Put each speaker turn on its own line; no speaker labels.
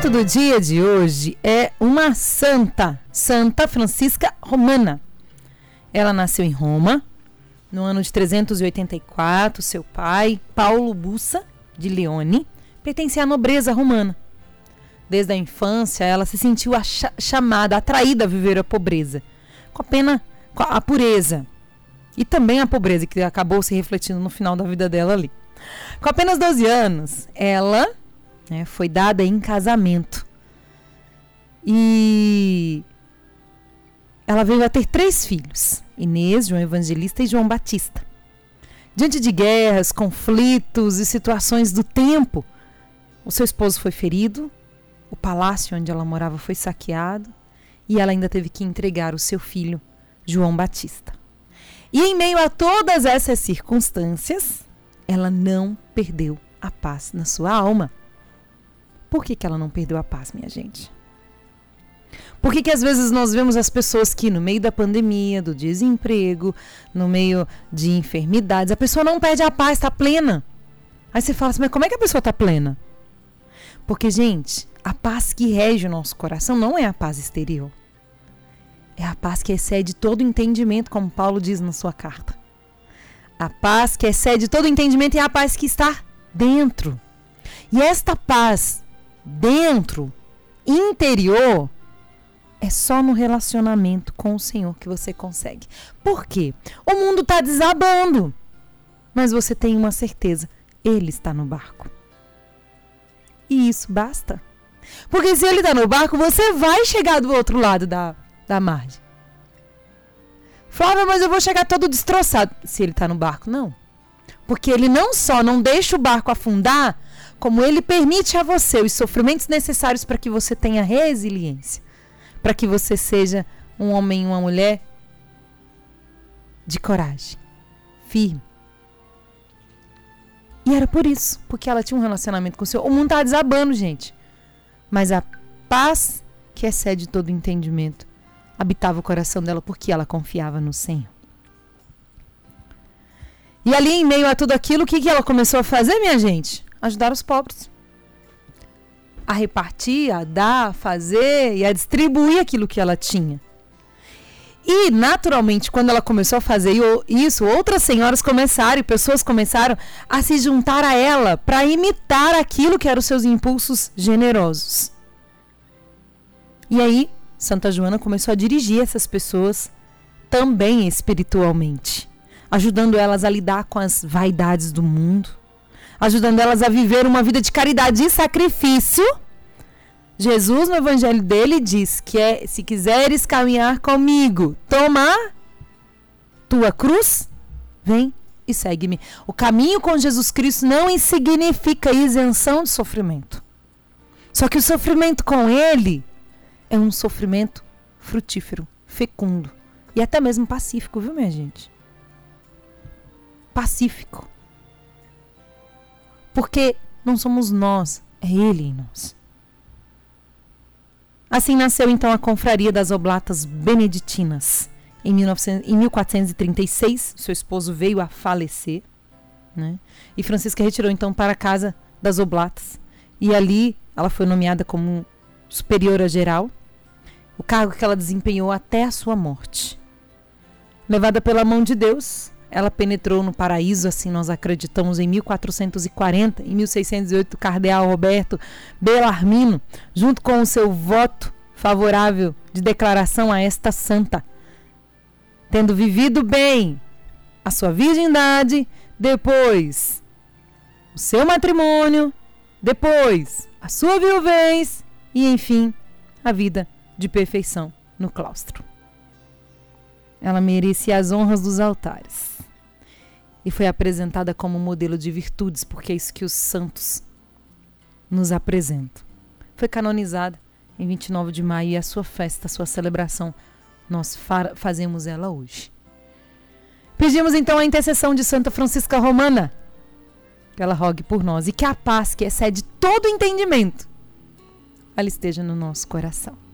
santo do dia de hoje é uma santa, Santa Francisca Romana. Ela nasceu em Roma no ano de 384. Seu pai, Paulo Bussa de Leone, pertencia à nobreza romana. Desde a infância, ela se sentiu chamada, atraída a viver a pobreza, com a pena, com a pureza e também a pobreza que acabou se refletindo no final da vida dela ali. Com apenas 12 anos, ela né, foi dada em casamento. E ela veio a ter três filhos: Inês, João Evangelista e João Batista. Diante de guerras, conflitos e situações do tempo, o seu esposo foi ferido, o palácio onde ela morava foi saqueado e ela ainda teve que entregar o seu filho, João Batista. E em meio a todas essas circunstâncias, ela não perdeu a paz na sua alma. Por que, que ela não perdeu a paz, minha gente? Por que, que às vezes nós vemos as pessoas que, no meio da pandemia, do desemprego, no meio de enfermidades, a pessoa não perde a paz, está plena? Aí você fala assim, mas como é que a pessoa está plena? Porque, gente, a paz que rege o nosso coração não é a paz exterior. É a paz que excede todo entendimento, como Paulo diz na sua carta. A paz que excede todo entendimento é a paz que está dentro. E esta paz dentro, interior, é só no relacionamento com o Senhor que você consegue. Por quê? O mundo está desabando. Mas você tem uma certeza: Ele está no barco. E isso basta. Porque se Ele está no barco, você vai chegar do outro lado da, da margem. Flávia, mas eu vou chegar todo destroçado. Se Ele está no barco, não. Porque Ele não só não deixa o barco afundar, como ele permite a você os sofrimentos necessários para que você tenha resiliência, para que você seja um homem e uma mulher de coragem, firme. E era por isso, porque ela tinha um relacionamento com o Senhor. O mundo estava desabando, gente. Mas a paz que excede todo entendimento habitava o coração dela porque ela confiava no Senhor. E ali, em meio a tudo aquilo, o que, que ela começou a fazer, minha gente? ajudar os pobres. A repartir, a dar, a fazer e a distribuir aquilo que ela tinha. E, naturalmente, quando ela começou a fazer isso, outras senhoras começaram e pessoas começaram a se juntar a ela para imitar aquilo que eram os seus impulsos generosos. E aí, Santa Joana começou a dirigir essas pessoas também espiritualmente, ajudando elas a lidar com as vaidades do mundo, ajudando elas a viver uma vida de caridade e sacrifício. Jesus, no evangelho dele, diz que é: se quiseres caminhar comigo, toma tua cruz, vem e segue-me. O caminho com Jesus Cristo não significa isenção de sofrimento. Só que o sofrimento com ele é um sofrimento frutífero, fecundo e até mesmo pacífico, viu, minha gente? Pacífico. Porque não somos nós, é Ele em nós. Assim nasceu então a Confraria das Oblatas Beneditinas. Em, 1900, em 1436, seu esposo veio a falecer. Né? E Francisca retirou então para a casa das Oblatas. E ali ela foi nomeada como superiora geral, o cargo que ela desempenhou até a sua morte. Levada pela mão de Deus, ela penetrou no paraíso, assim nós acreditamos, em 1440. Em 1608, o cardeal Roberto Bellarmino, junto com o seu voto favorável de declaração a esta santa, tendo vivido bem a sua virgindade, depois o seu matrimônio, depois a sua viuvez e, enfim, a vida de perfeição no claustro. Ela merecia as honras dos altares e foi apresentada como modelo de virtudes, porque é isso que os santos nos apresentam. Foi canonizada em 29 de maio e a sua festa, a sua celebração, nós fazemos ela hoje. Pedimos então a intercessão de Santa Francisca Romana, que ela rogue por nós e que a paz que excede todo entendimento, ela esteja no nosso coração.